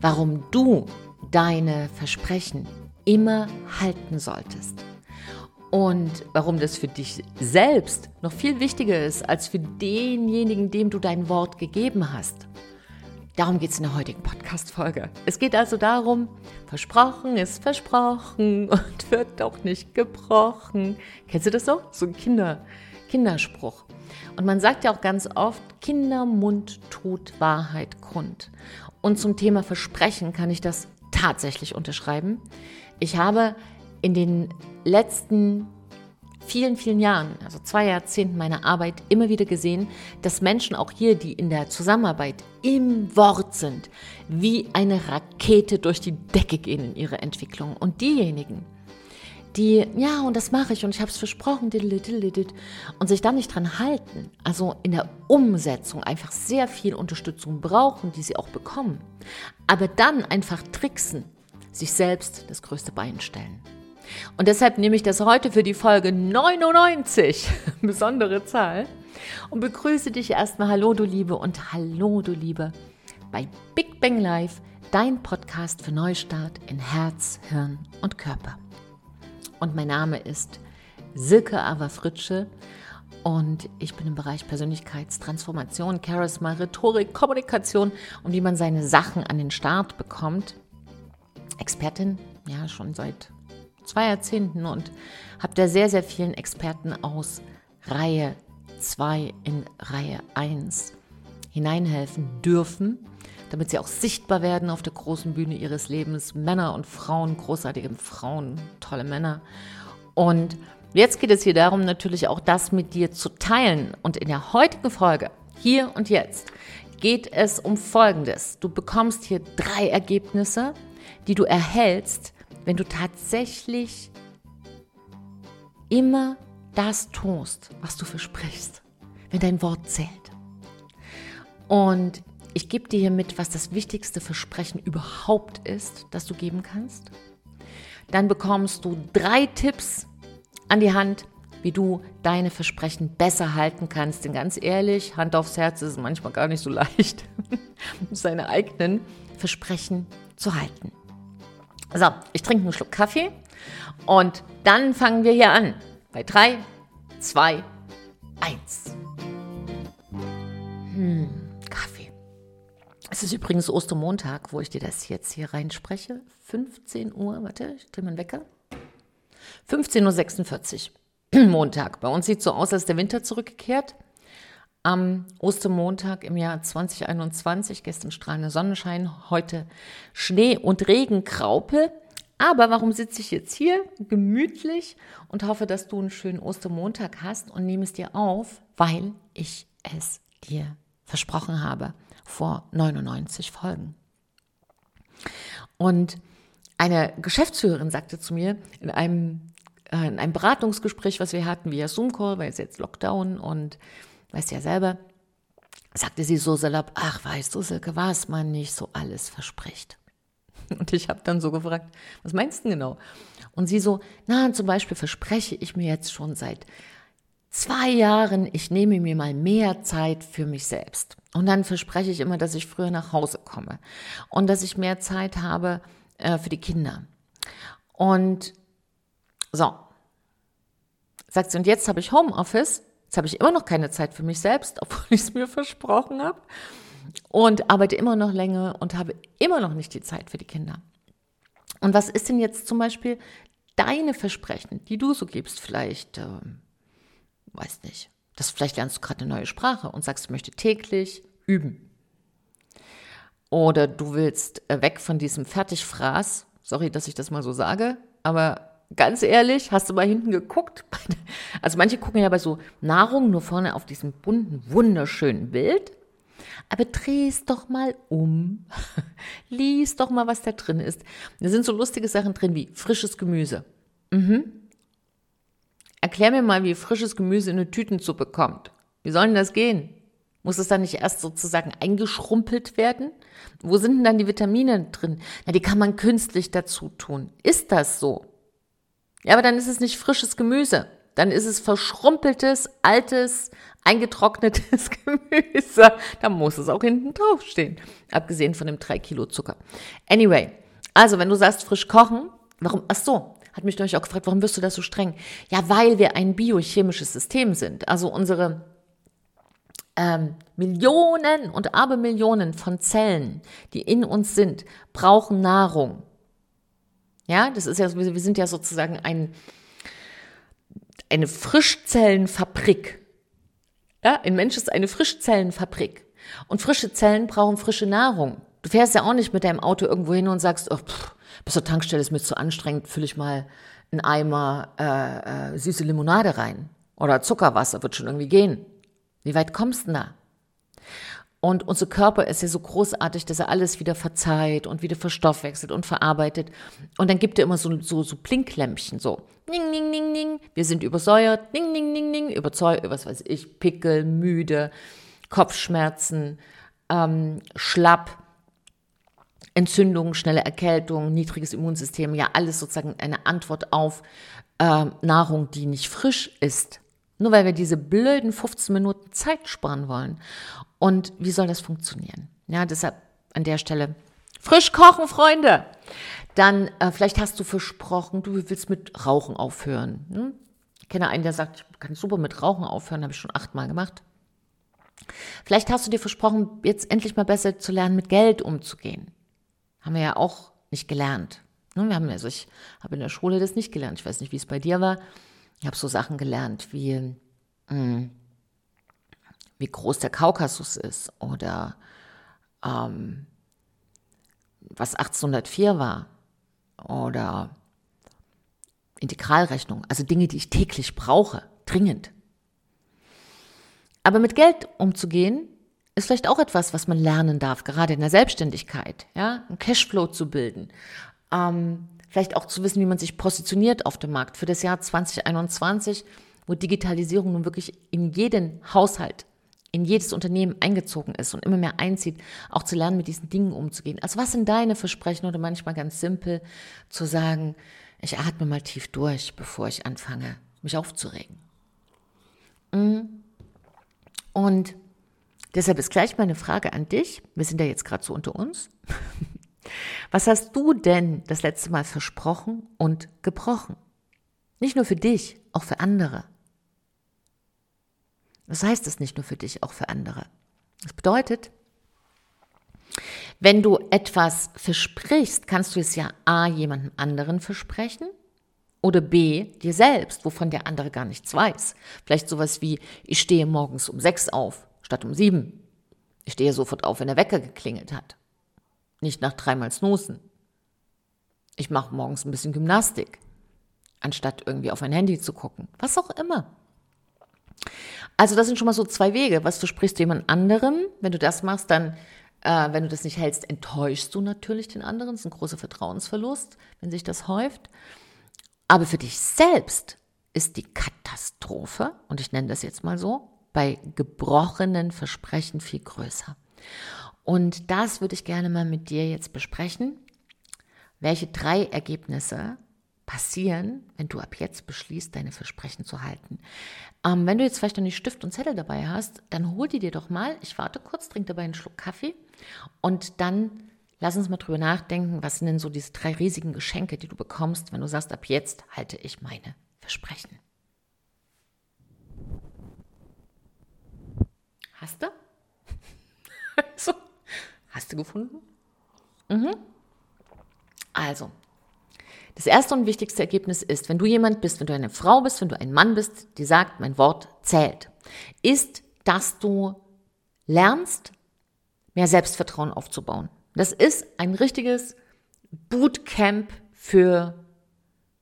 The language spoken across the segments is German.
warum du deine Versprechen immer halten solltest. Und warum das für dich selbst noch viel wichtiger ist als für denjenigen, dem du dein Wort gegeben hast. Darum geht es in der heutigen Podcast-Folge. Es geht also darum, versprochen ist versprochen und wird doch nicht gebrochen. Kennst du das so? So ein Kinder, Kinderspruch. Und man sagt ja auch ganz oft, Kindermund tut Wahrheit kund. Und zum Thema Versprechen kann ich das tatsächlich unterschreiben. Ich habe in den letzten vielen, vielen Jahren, also zwei Jahrzehnten meiner Arbeit, immer wieder gesehen, dass Menschen auch hier, die in der Zusammenarbeit im Wort sind, wie eine Rakete durch die Decke gehen in ihrer Entwicklung. Und diejenigen, die, ja, und das mache ich und ich habe es versprochen, und sich dann nicht dran halten, also in der Umsetzung einfach sehr viel Unterstützung brauchen, die sie auch bekommen, aber dann einfach tricksen, sich selbst das größte Bein stellen. Und deshalb nehme ich das heute für die Folge 99, besondere Zahl, und begrüße dich erstmal, hallo du Liebe und hallo du Liebe, bei Big Bang Live, dein Podcast für Neustart in Herz, Hirn und Körper. Und mein Name ist Silke Ava Fritsche und ich bin im Bereich Persönlichkeitstransformation, Charisma, Rhetorik, Kommunikation und wie man seine Sachen an den Start bekommt. Expertin, ja, schon seit zwei Jahrzehnten und habe da sehr, sehr vielen Experten aus Reihe 2 in Reihe 1 hineinhelfen dürfen, damit sie auch sichtbar werden auf der großen Bühne ihres Lebens. Männer und Frauen, großartige Frauen, tolle Männer. Und jetzt geht es hier darum, natürlich auch das mit dir zu teilen. Und in der heutigen Folge, hier und jetzt, geht es um Folgendes. Du bekommst hier drei Ergebnisse, die du erhältst, wenn du tatsächlich immer das tust, was du versprichst, wenn dein Wort zählt. Und ich gebe dir hier mit, was das wichtigste Versprechen überhaupt ist, das du geben kannst. Dann bekommst du drei Tipps an die Hand, wie du deine Versprechen besser halten kannst. Denn ganz ehrlich, Hand aufs Herz ist es manchmal gar nicht so leicht, seine eigenen Versprechen zu halten. So, ich trinke einen Schluck Kaffee und dann fangen wir hier an. Bei 3, 2, 1. Hm. Es ist übrigens Ostermontag, wo ich dir das jetzt hier reinspreche. 15 Uhr, warte, ich drehe meinen Wecker. 15.46 Uhr, Montag. Bei uns sieht so aus, als der Winter zurückgekehrt am Ostermontag im Jahr 2021. Gestern strahlender Sonnenschein, heute Schnee und Regenkraupe. Aber warum sitze ich jetzt hier gemütlich und hoffe, dass du einen schönen Ostermontag hast und nehme es dir auf, weil ich es dir versprochen habe vor 99 Folgen. Und eine Geschäftsführerin sagte zu mir in einem, äh, in einem Beratungsgespräch, was wir hatten via Zoom-Call, weil es jetzt Lockdown und weißt ja selber, sagte sie so salopp, ach weißt du, Silke, was man nicht so alles verspricht. Und ich habe dann so gefragt, was meinst du genau? Und sie so, na, zum Beispiel verspreche ich mir jetzt schon seit zwei Jahren, ich nehme mir mal mehr Zeit für mich selbst. Und dann verspreche ich immer, dass ich früher nach Hause komme und dass ich mehr Zeit habe äh, für die Kinder. Und so, sagt sie, und jetzt habe ich Homeoffice Jetzt habe ich immer noch keine Zeit für mich selbst, obwohl ich es mir versprochen habe. Und arbeite immer noch länger und habe immer noch nicht die Zeit für die Kinder. Und was ist denn jetzt zum Beispiel deine Versprechen, die du so gibst? Vielleicht, äh, weiß nicht, das vielleicht lernst du gerade eine neue Sprache und sagst, du möchtest täglich üben. Oder du willst äh, weg von diesem Fertigfraß. Sorry, dass ich das mal so sage, aber ganz ehrlich, hast du mal hinten geguckt? Also manche gucken ja bei so Nahrung nur vorne auf diesem bunten, wunderschönen Bild. Aber dreh es doch mal um. Lies doch mal, was da drin ist. Da sind so lustige Sachen drin wie frisches Gemüse. Mhm. Erklär mir mal, wie frisches Gemüse in eine Tütensuppe kommt. Wie soll denn das gehen? Muss es dann nicht erst sozusagen eingeschrumpelt werden? Wo sind denn dann die Vitamine drin? Na, die kann man künstlich dazu tun. Ist das so? Ja, aber dann ist es nicht frisches Gemüse. dann ist es verschrumpeltes, altes, eingetrocknetes Gemüse. Da muss es auch hinten draufstehen. Abgesehen von dem drei Kilo Zucker. Anyway, also wenn du sagst frisch kochen, warum, ach so, hat mich euch auch gefragt, warum wirst du das so streng? Ja, weil wir ein biochemisches System sind. Also unsere ähm, Millionen und Abermillionen von Zellen, die in uns sind, brauchen Nahrung. Ja, das ist ja, wir sind ja sozusagen ein, eine Frischzellenfabrik. Ja, ein Mensch ist eine Frischzellenfabrik. Und frische Zellen brauchen frische Nahrung. Du fährst ja auch nicht mit deinem Auto irgendwo hin und sagst, oh, pff, bis zur Tankstelle ist mir zu anstrengend, fülle ich mal einen Eimer äh, äh, süße Limonade rein. Oder Zuckerwasser, wird schon irgendwie gehen. Wie weit kommst du da? Und unser Körper ist ja so großartig, dass er alles wieder verzeiht und wieder verstoffwechselt und verarbeitet. Und dann gibt er immer so, so, so Blinklämpchen, so. Ning, ning, ning, ning. Wir sind übersäuert. Ning, ning, ning, ning. Überzeugt, was weiß ich, Pickel, müde, Kopfschmerzen, ähm, schlapp, Entzündung, schnelle Erkältung, niedriges Immunsystem. Ja, alles sozusagen eine Antwort auf äh, Nahrung, die nicht frisch ist. Nur weil wir diese blöden 15 Minuten Zeit sparen wollen. Und wie soll das funktionieren? Ja, deshalb an der Stelle frisch kochen, Freunde. Dann, äh, vielleicht hast du versprochen, du willst mit Rauchen aufhören. Hm? Ich kenne einen, der sagt, ich kann super mit Rauchen aufhören, habe ich schon achtmal gemacht. Vielleicht hast du dir versprochen, jetzt endlich mal besser zu lernen, mit Geld umzugehen. Haben wir ja auch nicht gelernt. Ne, wir haben, also ich habe in der Schule das nicht gelernt. Ich weiß nicht, wie es bei dir war. Ich habe so Sachen gelernt wie, mh, hm, wie groß der Kaukasus ist oder ähm, was 1804 war oder Integralrechnung, also Dinge, die ich täglich brauche, dringend. Aber mit Geld umzugehen, ist vielleicht auch etwas, was man lernen darf, gerade in der Selbstständigkeit, ja, einen Cashflow zu bilden, ähm, vielleicht auch zu wissen, wie man sich positioniert auf dem Markt für das Jahr 2021, wo Digitalisierung nun wirklich in jeden Haushalt, in jedes Unternehmen eingezogen ist und immer mehr einzieht, auch zu lernen, mit diesen Dingen umzugehen. Also was sind deine Versprechen oder manchmal ganz simpel zu sagen, ich atme mal tief durch, bevor ich anfange, mich aufzuregen. Mhm. Und deshalb ist gleich meine Frage an dich. Wir sind ja jetzt gerade so unter uns. Was hast du denn das letzte Mal versprochen und gebrochen? Nicht nur für dich, auch für andere. Was heißt es nicht nur für dich, auch für andere? Das bedeutet, wenn du etwas versprichst, kannst du es ja A, jemandem anderen versprechen oder B, dir selbst, wovon der andere gar nichts weiß. Vielleicht sowas wie, ich stehe morgens um sechs auf, statt um sieben. Ich stehe sofort auf, wenn der Wecker geklingelt hat nicht nach dreimal Snoosen. Ich mache morgens ein bisschen Gymnastik, anstatt irgendwie auf mein Handy zu gucken. Was auch immer. Also das sind schon mal so zwei Wege. Was versprichst du jemand anderem? Wenn du das machst, dann, äh, wenn du das nicht hältst, enttäuschst du natürlich den anderen. Das ist ein großer Vertrauensverlust, wenn sich das häuft. Aber für dich selbst ist die Katastrophe, und ich nenne das jetzt mal so, bei gebrochenen Versprechen viel größer. Und das würde ich gerne mal mit dir jetzt besprechen. Welche drei Ergebnisse passieren, wenn du ab jetzt beschließt, deine Versprechen zu halten. Ähm, wenn du jetzt vielleicht noch nicht Stift und Zettel dabei hast, dann hol die dir doch mal. Ich warte kurz, trink dabei einen Schluck Kaffee und dann lass uns mal drüber nachdenken, was sind denn so diese drei riesigen Geschenke, die du bekommst, wenn du sagst, ab jetzt halte ich meine Versprechen. Hast du? so. Hast du gefunden? Mhm. Also, das erste und wichtigste Ergebnis ist, wenn du jemand bist, wenn du eine Frau bist, wenn du ein Mann bist, die sagt, mein Wort zählt, ist, dass du lernst, mehr Selbstvertrauen aufzubauen. Das ist ein richtiges Bootcamp für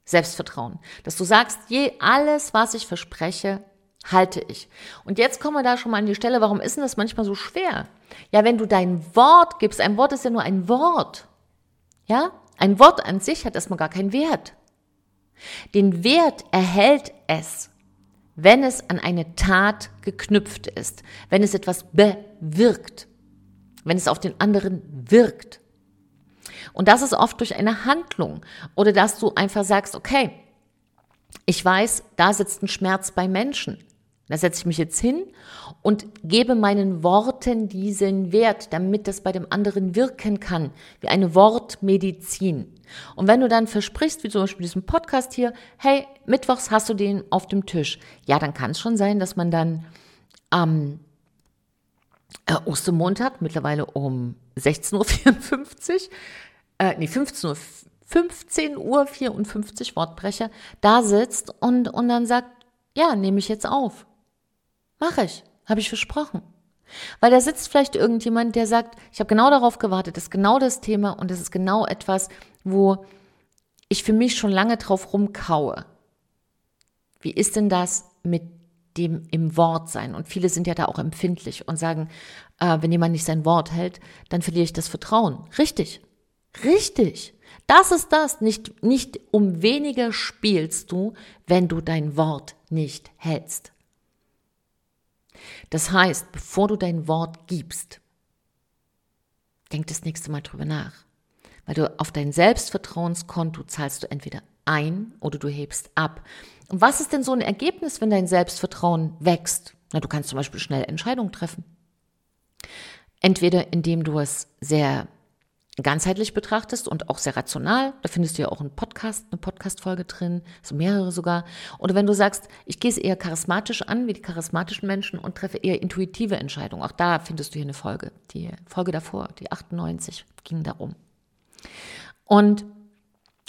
Selbstvertrauen. Dass du sagst, je alles, was ich verspreche, halte ich. Und jetzt kommen wir da schon mal an die Stelle, warum ist denn das manchmal so schwer? Ja, wenn du dein Wort gibst, ein Wort ist ja nur ein Wort. Ja? Ein Wort an sich hat erstmal gar keinen Wert. Den Wert erhält es, wenn es an eine Tat geknüpft ist, wenn es etwas bewirkt, wenn es auf den anderen wirkt. Und das ist oft durch eine Handlung oder dass du einfach sagst, okay, ich weiß, da sitzt ein Schmerz bei Menschen. Da setze ich mich jetzt hin und gebe meinen Worten diesen Wert, damit das bei dem anderen wirken kann, wie eine Wortmedizin. Und wenn du dann versprichst, wie zum Beispiel diesen Podcast hier, hey, mittwochs hast du den auf dem Tisch, ja, dann kann es schon sein, dass man dann am äh, Ostermontag, mittlerweile um 16.54 Uhr, äh, nee, 15 Uhr, 15 Uhr 54 Wortbrecher, da sitzt und, und dann sagt, ja, nehme ich jetzt auf. Mache ich, habe ich versprochen. Weil da sitzt vielleicht irgendjemand, der sagt, ich habe genau darauf gewartet, das ist genau das Thema und das ist genau etwas, wo ich für mich schon lange drauf rumkaue. Wie ist denn das mit dem im Wort sein? Und viele sind ja da auch empfindlich und sagen, äh, wenn jemand nicht sein Wort hält, dann verliere ich das Vertrauen. Richtig. Richtig. Das ist das. Nicht, nicht um weniger spielst du, wenn du dein Wort nicht hältst. Das heißt, bevor du dein Wort gibst, denk das nächste Mal drüber nach. Weil du auf dein Selbstvertrauenskonto zahlst du entweder ein oder du hebst ab. Und was ist denn so ein Ergebnis, wenn dein Selbstvertrauen wächst? Na, du kannst zum Beispiel schnell Entscheidungen treffen. Entweder indem du es sehr ganzheitlich betrachtest und auch sehr rational, da findest du ja auch einen Podcast, eine Podcast-Folge drin, so mehrere sogar. Oder wenn du sagst, ich gehe es eher charismatisch an, wie die charismatischen Menschen und treffe eher intuitive Entscheidungen, auch da findest du hier eine Folge. Die Folge davor, die 98, ging darum. Und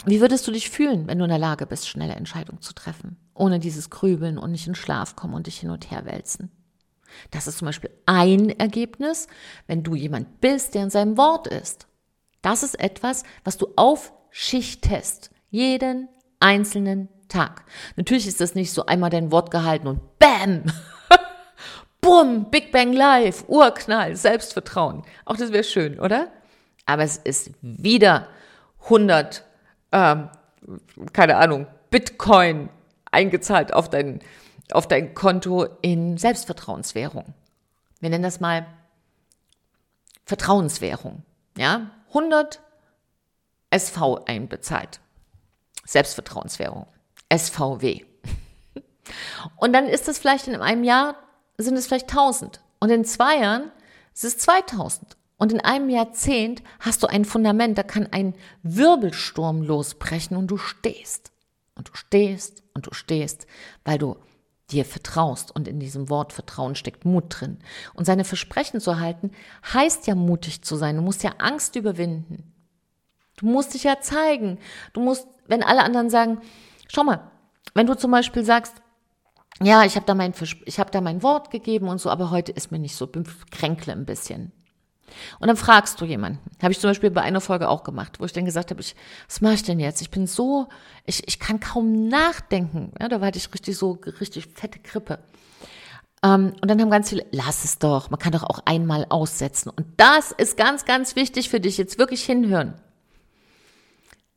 wie würdest du dich fühlen, wenn du in der Lage bist, schnelle Entscheidungen zu treffen, ohne dieses Grübeln und nicht in Schlaf kommen und dich hin und her wälzen? Das ist zum Beispiel ein Ergebnis, wenn du jemand bist, der in seinem Wort ist. Das ist etwas, was du aufschichtest. Jeden einzelnen Tag. Natürlich ist das nicht so einmal dein Wort gehalten und BAM! Bumm! Big Bang Live! Urknall! Selbstvertrauen. Auch das wäre schön, oder? Aber es ist wieder 100, ähm, keine Ahnung, Bitcoin eingezahlt auf dein, auf dein Konto in Selbstvertrauenswährung. Wir nennen das mal Vertrauenswährung. Ja, 100 SV einbezahlt. Selbstvertrauenswährung. SVW. Und dann ist es vielleicht in einem Jahr, sind es vielleicht 1000. Und in zwei Jahren ist es 2000. Und in einem Jahrzehnt hast du ein Fundament, da kann ein Wirbelsturm losbrechen und du stehst. Und du stehst und du stehst, weil du dir vertraust. Und in diesem Wort Vertrauen steckt Mut drin. Und seine Versprechen zu halten, heißt ja mutig zu sein. Du musst ja Angst überwinden. Du musst dich ja zeigen. Du musst, wenn alle anderen sagen, schau mal, wenn du zum Beispiel sagst, ja, ich habe da mein, ich habe da mein Wort gegeben und so, aber heute ist mir nicht so, bin kränkle ein bisschen. Und dann fragst du jemanden. Habe ich zum Beispiel bei einer Folge auch gemacht, wo ich dann gesagt habe, ich, was mache ich denn jetzt? Ich bin so, ich, ich kann kaum nachdenken. Ja, da war ich richtig so, richtig fette Krippe. Ähm, und dann haben ganz viele, lass es doch, man kann doch auch einmal aussetzen. Und das ist ganz, ganz wichtig für dich, jetzt wirklich hinhören.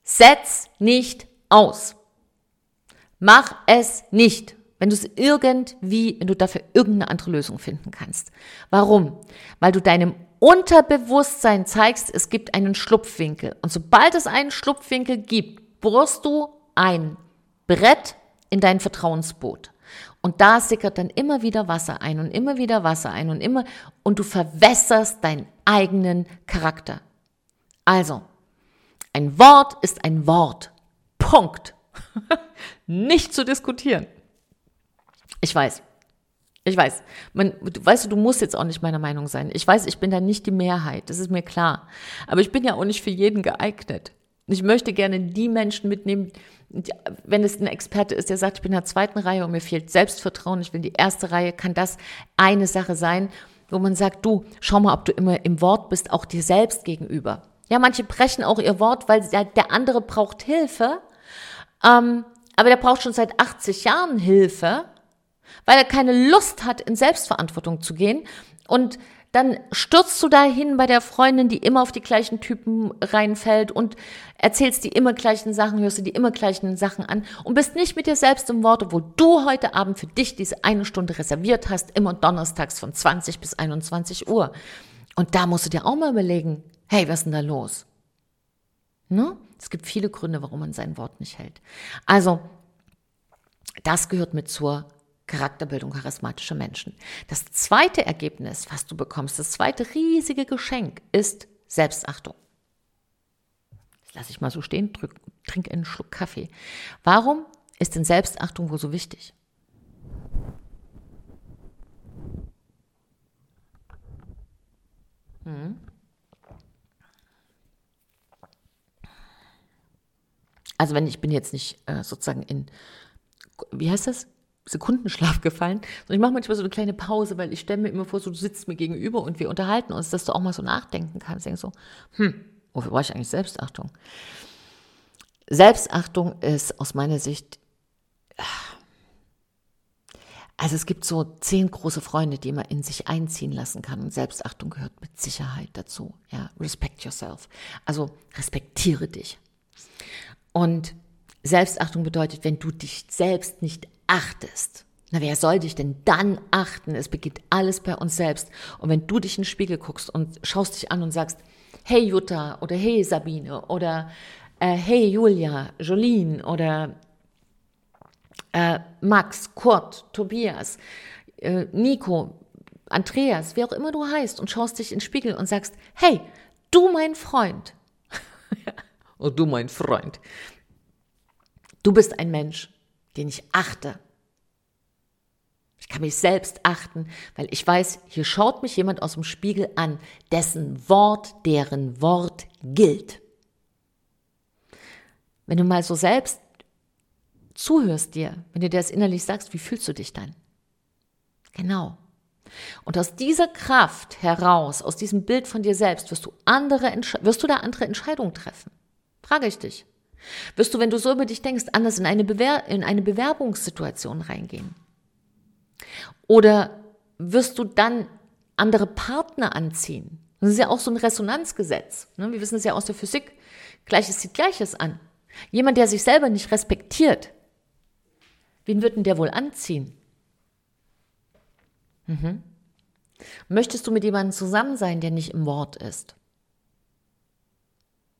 Setz nicht aus. Mach es nicht wenn du es irgendwie, wenn du dafür irgendeine andere Lösung finden kannst. Warum? Weil du deinem Unterbewusstsein zeigst, es gibt einen Schlupfwinkel. Und sobald es einen Schlupfwinkel gibt, bohrst du ein Brett in dein Vertrauensboot. Und da sickert dann immer wieder Wasser ein und immer wieder Wasser ein und immer, und du verwässerst deinen eigenen Charakter. Also, ein Wort ist ein Wort. Punkt. Nicht zu diskutieren. Ich weiß. Ich weiß. Man, du, weißt du, du musst jetzt auch nicht meiner Meinung sein. Ich weiß, ich bin da nicht die Mehrheit. Das ist mir klar. Aber ich bin ja auch nicht für jeden geeignet. Ich möchte gerne die Menschen mitnehmen, wenn es ein Experte ist, der sagt, ich bin in der zweiten Reihe und mir fehlt Selbstvertrauen, ich will die erste Reihe, kann das eine Sache sein, wo man sagt, du, schau mal, ob du immer im Wort bist, auch dir selbst gegenüber. Ja, manche brechen auch ihr Wort, weil der andere braucht Hilfe, ähm, aber der braucht schon seit 80 Jahren Hilfe weil er keine Lust hat, in Selbstverantwortung zu gehen. Und dann stürzt du dahin bei der Freundin, die immer auf die gleichen Typen reinfällt und erzählst die immer gleichen Sachen, hörst du die immer gleichen Sachen an und bist nicht mit dir selbst im Wort, wo du heute Abend für dich diese eine Stunde reserviert hast, immer donnerstags von 20 bis 21 Uhr. Und da musst du dir auch mal überlegen, hey, was ist denn da los? Ne? Es gibt viele Gründe, warum man sein Wort nicht hält. Also, Das gehört mit zur Charakterbildung charismatischer Menschen. Das zweite Ergebnis, was du bekommst, das zweite riesige Geschenk ist Selbstachtung. Das lasse ich mal so stehen, drück, trink einen Schluck Kaffee. Warum ist denn Selbstachtung wohl so wichtig? Hm. Also wenn ich bin jetzt nicht äh, sozusagen in, wie heißt das? Sekundenschlaf gefallen, sondern ich mache manchmal so eine kleine Pause, weil ich stelle mir immer vor, so, du sitzt mir gegenüber und wir unterhalten uns, dass du auch mal so nachdenken kannst. Denkst so, hm, wofür brauche ich eigentlich Selbstachtung? Selbstachtung ist aus meiner Sicht, also es gibt so zehn große Freunde, die man in sich einziehen lassen kann und Selbstachtung gehört mit Sicherheit dazu. Ja, respect yourself. Also respektiere dich. Und Selbstachtung bedeutet, wenn du dich selbst nicht achtest. Na, wer soll dich denn dann achten? Es beginnt alles bei uns selbst. Und wenn du dich in den Spiegel guckst und schaust dich an und sagst, hey Jutta oder hey Sabine oder äh, hey Julia, Jolene oder äh, Max, Kurt, Tobias, äh, Nico, Andreas, wie auch immer du heißt und schaust dich in den Spiegel und sagst, hey, du mein Freund. oh, du mein Freund. Du bist ein Mensch, den ich achte. Ich kann mich selbst achten, weil ich weiß, hier schaut mich jemand aus dem Spiegel an, dessen Wort, deren Wort gilt. Wenn du mal so selbst zuhörst dir, wenn du dir das innerlich sagst, wie fühlst du dich dann? Genau. Und aus dieser Kraft heraus, aus diesem Bild von dir selbst, wirst du andere, wirst du da andere Entscheidungen treffen. Frage ich dich. Wirst du, wenn du so über dich denkst, anders in eine, Bewer in eine Bewerbungssituation reingehen? Oder wirst du dann andere Partner anziehen? Das ist ja auch so ein Resonanzgesetz. Ne? Wir wissen es ja aus der Physik. Gleiches zieht Gleiches an. Jemand, der sich selber nicht respektiert, wen wird denn der wohl anziehen? Mhm. Möchtest du mit jemandem zusammen sein, der nicht im Wort ist?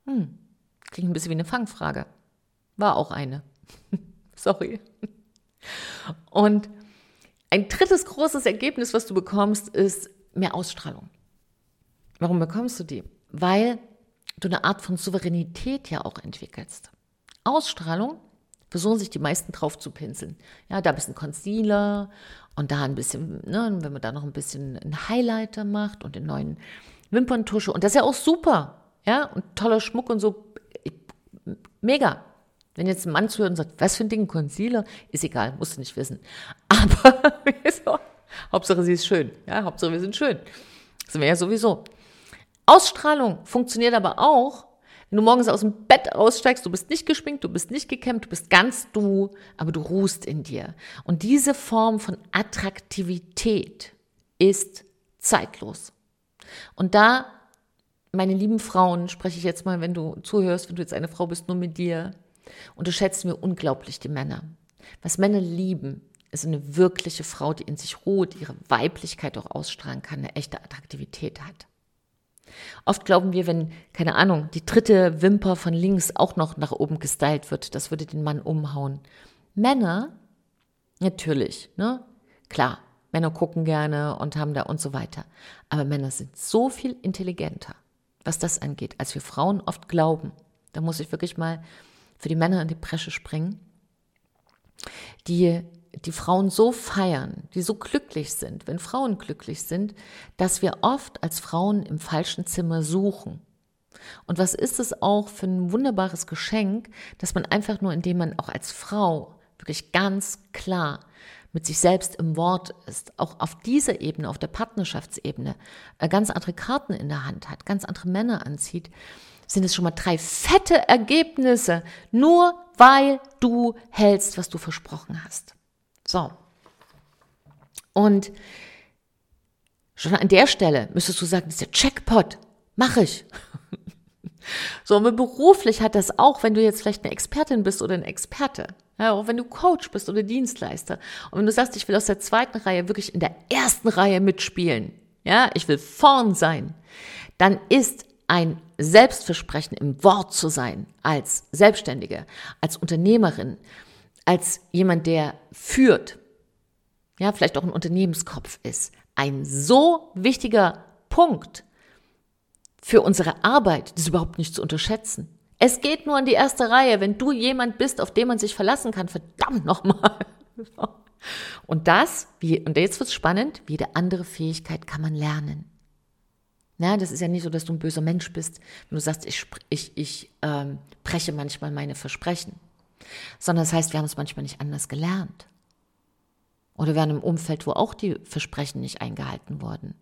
Hm. Klingt ein bisschen wie eine Fangfrage. War auch eine. Sorry. Und ein drittes großes Ergebnis, was du bekommst, ist mehr Ausstrahlung. Warum bekommst du die? Weil du eine Art von Souveränität ja auch entwickelst. Ausstrahlung versuchen sich die meisten drauf zu pinseln. Ja, da ein bisschen Concealer und da ein bisschen, ne, wenn man da noch ein bisschen einen Highlighter macht und den neuen Wimperntusche. Und das ist ja auch super. Ja, und toller Schmuck und so Mega. Wenn jetzt ein Mann zuhört und sagt, was für ein Ding, Concealer, ist egal, musst du nicht wissen. Aber Hauptsache sie ist schön. Ja, Hauptsache wir sind schön. Das sind wir ja sowieso. Ausstrahlung funktioniert aber auch, wenn du morgens aus dem Bett aussteigst, du bist nicht geschminkt, du bist nicht gekämmt, du bist ganz du, aber du ruhst in dir. Und diese Form von Attraktivität ist zeitlos. Und da meine lieben Frauen, spreche ich jetzt mal, wenn du zuhörst, wenn du jetzt eine Frau bist, nur mit dir. Und du schätzt mir unglaublich die Männer. Was Männer lieben, ist eine wirkliche Frau, die in sich ruht, ihre Weiblichkeit auch ausstrahlen kann, eine echte Attraktivität hat. Oft glauben wir, wenn, keine Ahnung, die dritte Wimper von links auch noch nach oben gestylt wird, das würde den Mann umhauen. Männer, natürlich, ne? Klar, Männer gucken gerne und haben da und so weiter. Aber Männer sind so viel intelligenter was das angeht, als wir Frauen oft glauben. Da muss ich wirklich mal für die Männer in die Bresche springen, die die Frauen so feiern, die so glücklich sind, wenn Frauen glücklich sind, dass wir oft als Frauen im falschen Zimmer suchen. Und was ist es auch für ein wunderbares Geschenk, dass man einfach nur, indem man auch als Frau wirklich ganz klar mit sich selbst im Wort ist, auch auf dieser Ebene, auf der Partnerschaftsebene, äh, ganz andere Karten in der Hand hat, ganz andere Männer anzieht, sind es schon mal drei fette Ergebnisse, nur weil du hältst, was du versprochen hast. So. Und schon an der Stelle müsstest du sagen, das ist der Checkpot. Mach ich. So, und beruflich hat das auch, wenn du jetzt vielleicht eine Expertin bist oder ein Experte. Ja, auch wenn du Coach bist oder Dienstleister. Und wenn du sagst, ich will aus der zweiten Reihe wirklich in der ersten Reihe mitspielen, ja, ich will vorn sein, dann ist ein Selbstversprechen im Wort zu sein, als Selbstständige, als Unternehmerin, als jemand, der führt, ja, vielleicht auch ein Unternehmenskopf ist, ein so wichtiger Punkt für unsere Arbeit, das ist überhaupt nicht zu unterschätzen. Es geht nur in die erste Reihe, wenn du jemand bist, auf den man sich verlassen kann, verdammt nochmal. Und das, wie, und jetzt wird's spannend, jede andere Fähigkeit kann man lernen. Na, das ist ja nicht so, dass du ein böser Mensch bist, wenn du sagst, ich, ich, ich ähm, breche manchmal meine Versprechen. Sondern das heißt, wir haben es manchmal nicht anders gelernt. Oder wir waren im Umfeld, wo auch die Versprechen nicht eingehalten wurden.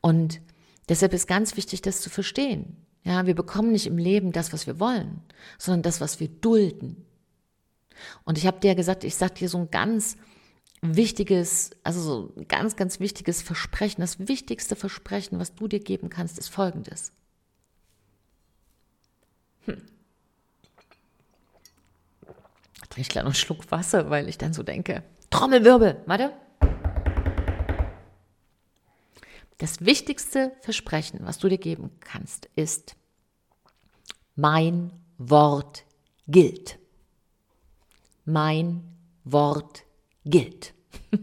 Und deshalb ist ganz wichtig, das zu verstehen. Ja, wir bekommen nicht im Leben das, was wir wollen, sondern das, was wir dulden. Und ich habe dir gesagt, ich sage dir so ein ganz wichtiges, also so ein ganz, ganz wichtiges Versprechen, das wichtigste Versprechen, was du dir geben kannst, ist folgendes. Hm. Trinke ich gleich noch einen Schluck Wasser, weil ich dann so denke, Trommelwirbel, warte. Das wichtigste Versprechen, was du dir geben kannst, ist, mein Wort gilt. Mein Wort gilt.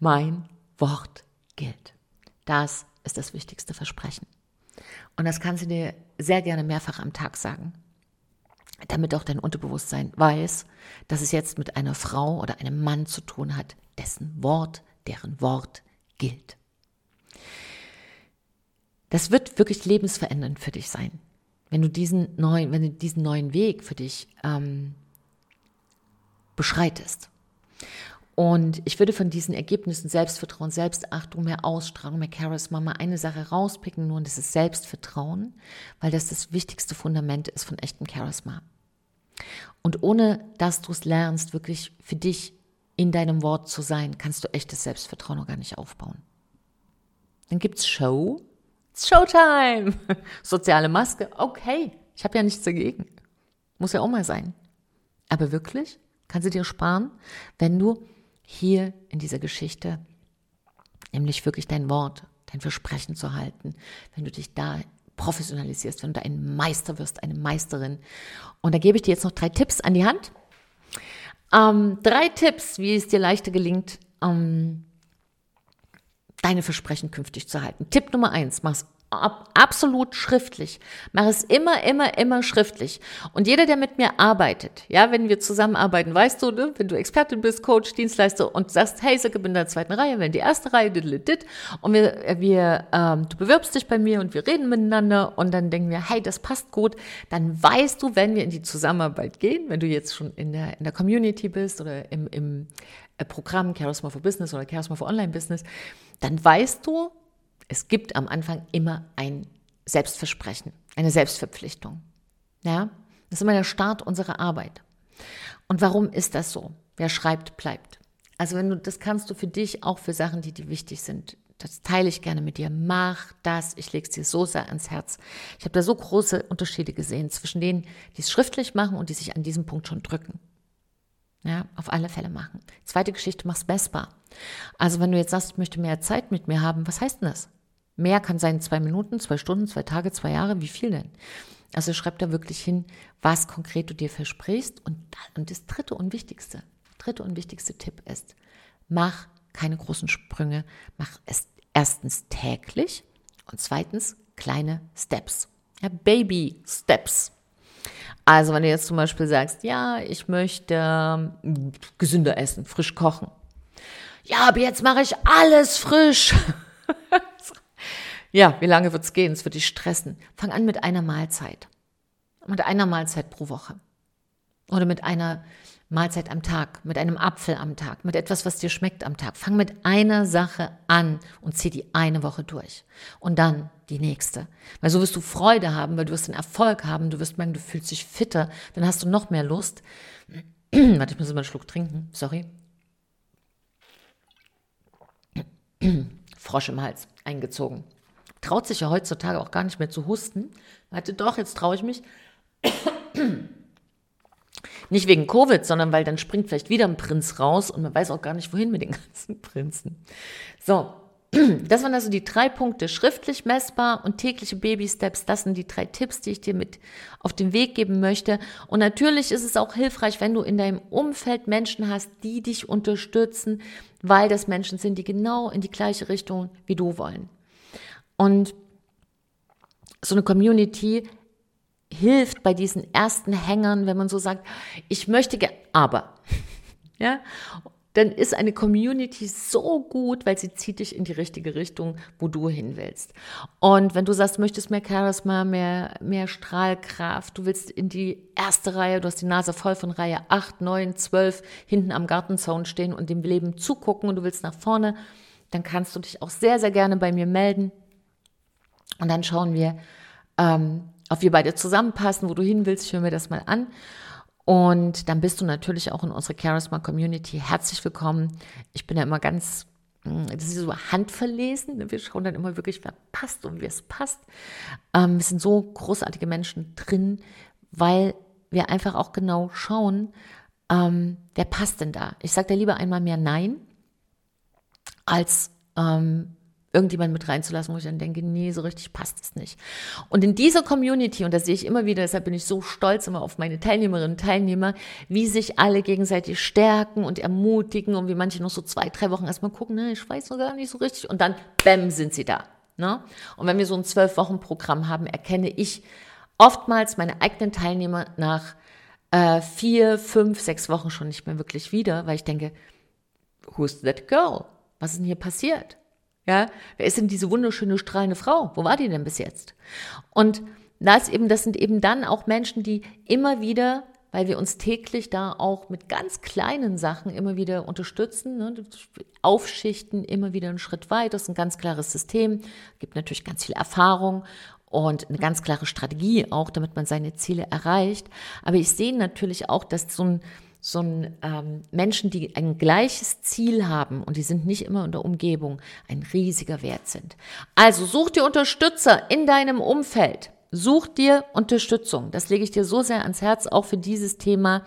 mein Wort gilt. Das ist das wichtigste Versprechen. Und das kannst du dir sehr gerne mehrfach am Tag sagen, damit auch dein Unterbewusstsein weiß, dass es jetzt mit einer Frau oder einem Mann zu tun hat, dessen Wort, deren Wort gilt. Das wird wirklich lebensverändernd für dich sein, wenn du diesen neuen, wenn du diesen neuen Weg für dich ähm, beschreitest. Und ich würde von diesen Ergebnissen Selbstvertrauen, Selbstachtung, mehr Ausstrahlung, mehr Charisma mal eine Sache rauspicken, nur und das ist Selbstvertrauen, weil das das wichtigste Fundament ist von echtem Charisma. Und ohne dass du es lernst, wirklich für dich in deinem Wort zu sein, kannst du echtes Selbstvertrauen noch gar nicht aufbauen. Dann gibt's Show. Showtime. Soziale Maske. Okay, ich habe ja nichts dagegen. Muss ja auch mal sein. Aber wirklich? Kannst du dir sparen, wenn du hier in dieser Geschichte nämlich wirklich dein Wort, dein Versprechen zu halten, wenn du dich da professionalisierst, wenn du ein Meister wirst, eine Meisterin. Und da gebe ich dir jetzt noch drei Tipps an die Hand. Ähm, drei Tipps, wie es dir leichter gelingt, ähm, deine Versprechen künftig zu halten. Tipp Nummer eins, mach's absolut schriftlich. Mach es immer, immer, immer schriftlich. Und jeder, der mit mir arbeitet, ja, wenn wir zusammenarbeiten, weißt du, ne, wenn du Expertin bist, Coach, Dienstleister und sagst, hey, ich bin in der zweiten Reihe, wenn die erste Reihe, dit, und wir, wir, ähm, du bewirbst dich bei mir und wir reden miteinander und dann denken wir, hey, das passt gut, dann weißt du, wenn wir in die Zusammenarbeit gehen, wenn du jetzt schon in der, in der Community bist oder im, im äh, Programm Charisma for Business oder Charisma for Online Business, dann weißt du, es gibt am Anfang immer ein Selbstversprechen, eine Selbstverpflichtung. Ja, das ist immer der Start unserer Arbeit. Und warum ist das so? Wer schreibt, bleibt. Also wenn du, das kannst du für dich auch für Sachen, die dir wichtig sind. Das teile ich gerne mit dir. Mach das. Ich lege es dir so sehr ans Herz. Ich habe da so große Unterschiede gesehen zwischen denen, die es schriftlich machen und die sich an diesem Punkt schon drücken. Ja, auf alle Fälle machen. Zweite Geschichte, mach's messbar. Also wenn du jetzt sagst, ich möchte mehr Zeit mit mir haben, was heißt denn das? Mehr kann sein zwei Minuten, zwei Stunden, zwei Tage, zwei Jahre, wie viel denn? Also schreib da wirklich hin, was konkret du dir versprichst. Und, und das dritte und wichtigste, dritte und wichtigste Tipp ist, mach keine großen Sprünge, mach es erstens täglich und zweitens kleine Steps. Ja, Baby Steps. Also wenn du jetzt zum Beispiel sagst, ja, ich möchte ähm, gesünder essen, frisch kochen. Ja, aber jetzt mache ich alles frisch. Ja, wie lange wird's gehen? Es wird dich stressen. Fang an mit einer Mahlzeit. Mit einer Mahlzeit pro Woche. Oder mit einer Mahlzeit am Tag, mit einem Apfel am Tag, mit etwas, was dir schmeckt am Tag. Fang mit einer Sache an und zieh die eine Woche durch. Und dann die nächste. Weil so wirst du Freude haben, weil du wirst den Erfolg haben, du wirst merken, du fühlst dich fitter, dann hast du noch mehr Lust. Warte, ich muss mal einen Schluck trinken, sorry. Frosch im Hals eingezogen traut sich ja heutzutage auch gar nicht mehr zu husten. Warte doch, jetzt traue ich mich. Nicht wegen Covid, sondern weil dann springt vielleicht wieder ein Prinz raus und man weiß auch gar nicht, wohin mit den ganzen Prinzen. So, das waren also die drei Punkte, schriftlich messbar und tägliche Baby-Steps. Das sind die drei Tipps, die ich dir mit auf den Weg geben möchte. Und natürlich ist es auch hilfreich, wenn du in deinem Umfeld Menschen hast, die dich unterstützen, weil das Menschen sind, die genau in die gleiche Richtung wie du wollen. Und so eine Community hilft bei diesen ersten Hängern, wenn man so sagt, ich möchte gerne, aber, ja, dann ist eine Community so gut, weil sie zieht dich in die richtige Richtung, wo du hin willst. Und wenn du sagst, du möchtest mehr Charisma, mehr, mehr Strahlkraft, du willst in die erste Reihe, du hast die Nase voll von Reihe 8, 9, 12 hinten am Gartenzaun stehen und dem Leben zugucken und du willst nach vorne, dann kannst du dich auch sehr, sehr gerne bei mir melden. Und dann schauen wir, ähm, ob wir beide zusammenpassen, wo du hin willst. Ich höre mir das mal an. Und dann bist du natürlich auch in unserer Charisma Community herzlich willkommen. Ich bin ja immer ganz, hm, das ist so handverlesen. Ne? Wir schauen dann immer wirklich, wer passt und wie es passt. Ähm, es sind so großartige Menschen drin, weil wir einfach auch genau schauen, ähm, wer passt denn da. Ich sage da lieber einmal mehr Nein, als ähm, irgendjemand mit reinzulassen, wo ich dann denke, nee, so richtig passt es nicht. Und in dieser Community, und das sehe ich immer wieder, deshalb bin ich so stolz immer auf meine Teilnehmerinnen und Teilnehmer, wie sich alle gegenseitig stärken und ermutigen und wie manche noch so zwei, drei Wochen erstmal gucken, ne, ich weiß noch gar nicht so richtig, und dann, bäm, sind sie da. Ne? Und wenn wir so ein Zwölf-Wochen-Programm haben, erkenne ich oftmals meine eigenen Teilnehmer nach äh, vier, fünf, sechs Wochen schon nicht mehr wirklich wieder, weil ich denke, who's that girl? Was ist denn hier passiert? Ja, wer ist denn diese wunderschöne, strahlende Frau? Wo war die denn bis jetzt? Und das eben, das sind eben dann auch Menschen, die immer wieder, weil wir uns täglich da auch mit ganz kleinen Sachen immer wieder unterstützen, ne, aufschichten, immer wieder einen Schritt weiter. Das ist ein ganz klares System, gibt natürlich ganz viel Erfahrung und eine ganz klare Strategie auch, damit man seine Ziele erreicht. Aber ich sehe natürlich auch, dass so ein so ein ähm, Menschen, die ein gleiches Ziel haben und die sind nicht immer in der Umgebung, ein riesiger Wert sind. Also such dir Unterstützer in deinem Umfeld. Such dir Unterstützung. Das lege ich dir so sehr ans Herz, auch für dieses Thema.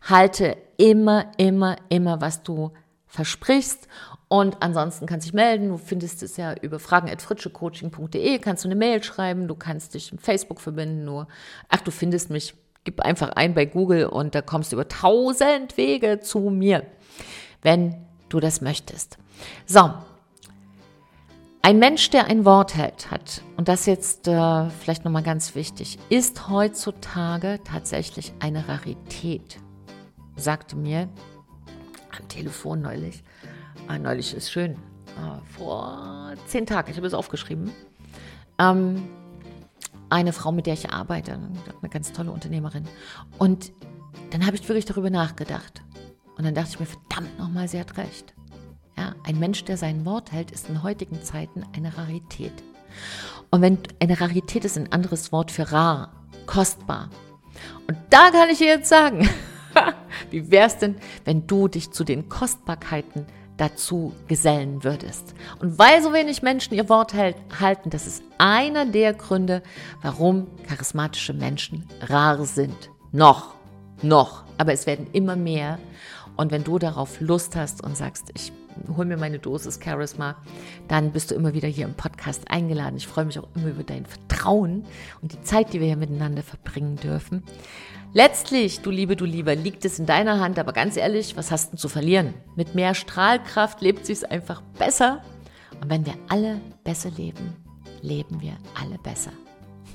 Halte immer, immer, immer, was du versprichst. Und ansonsten kannst du dich melden. Du findest es ja über fragen.fritschecoaching.de. Kannst du eine Mail schreiben. Du kannst dich im Facebook verbinden. Nur, ach, du findest mich Gib einfach ein bei Google und da kommst du über tausend Wege zu mir, wenn du das möchtest. So. Ein Mensch, der ein Wort hält, hat, und das jetzt äh, vielleicht nochmal ganz wichtig, ist heutzutage tatsächlich eine Rarität, sagte mir am Telefon neulich. Ah, neulich ist schön. Ah, vor zehn Tagen, ich habe es aufgeschrieben. Ähm, eine Frau, mit der ich arbeite, eine ganz tolle Unternehmerin. Und dann habe ich wirklich darüber nachgedacht. Und dann dachte ich mir, verdammt nochmal, sie hat recht. Ja, ein Mensch, der sein Wort hält, ist in heutigen Zeiten eine Rarität. Und wenn eine Rarität ist ein anderes Wort für rar, kostbar. Und da kann ich dir jetzt sagen, wie wäre es denn, wenn du dich zu den Kostbarkeiten dazu gesellen würdest. Und weil so wenig Menschen ihr Wort halten, das ist einer der Gründe, warum charismatische Menschen rar sind. Noch, noch, aber es werden immer mehr. Und wenn du darauf Lust hast und sagst, ich hol mir meine Dosis Charisma, dann bist du immer wieder hier im Podcast eingeladen. Ich freue mich auch immer über dein Vertrauen und die Zeit, die wir hier miteinander verbringen dürfen. Letztlich, du Liebe, du Lieber, liegt es in deiner Hand, aber ganz ehrlich, was hast du zu verlieren? Mit mehr Strahlkraft lebt sich einfach besser. Und wenn wir alle besser leben, leben wir alle besser.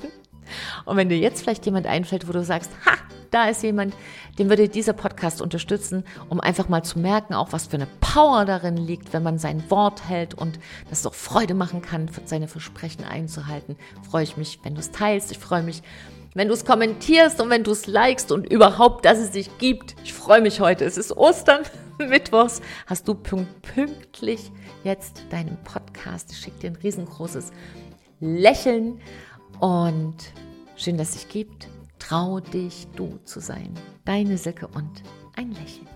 Und wenn dir jetzt vielleicht jemand einfällt, wo du sagst, ha, da ist jemand, den würde dieser Podcast unterstützen, um einfach mal zu merken, auch was für eine Power darin liegt, wenn man sein Wort hält und dass es auch Freude machen kann, seine Versprechen einzuhalten, freue ich mich, wenn du es teilst. Ich freue mich, wenn du es kommentierst und wenn du es likest und überhaupt, dass es dich gibt. Ich freue mich heute. Es ist Ostern, Mittwochs. Hast du pünktlich jetzt deinen Podcast. Ich schicke dir ein riesengroßes Lächeln und schön, dass es dich gibt. Trau dich, du zu sein. Deine Silke und ein Lächeln.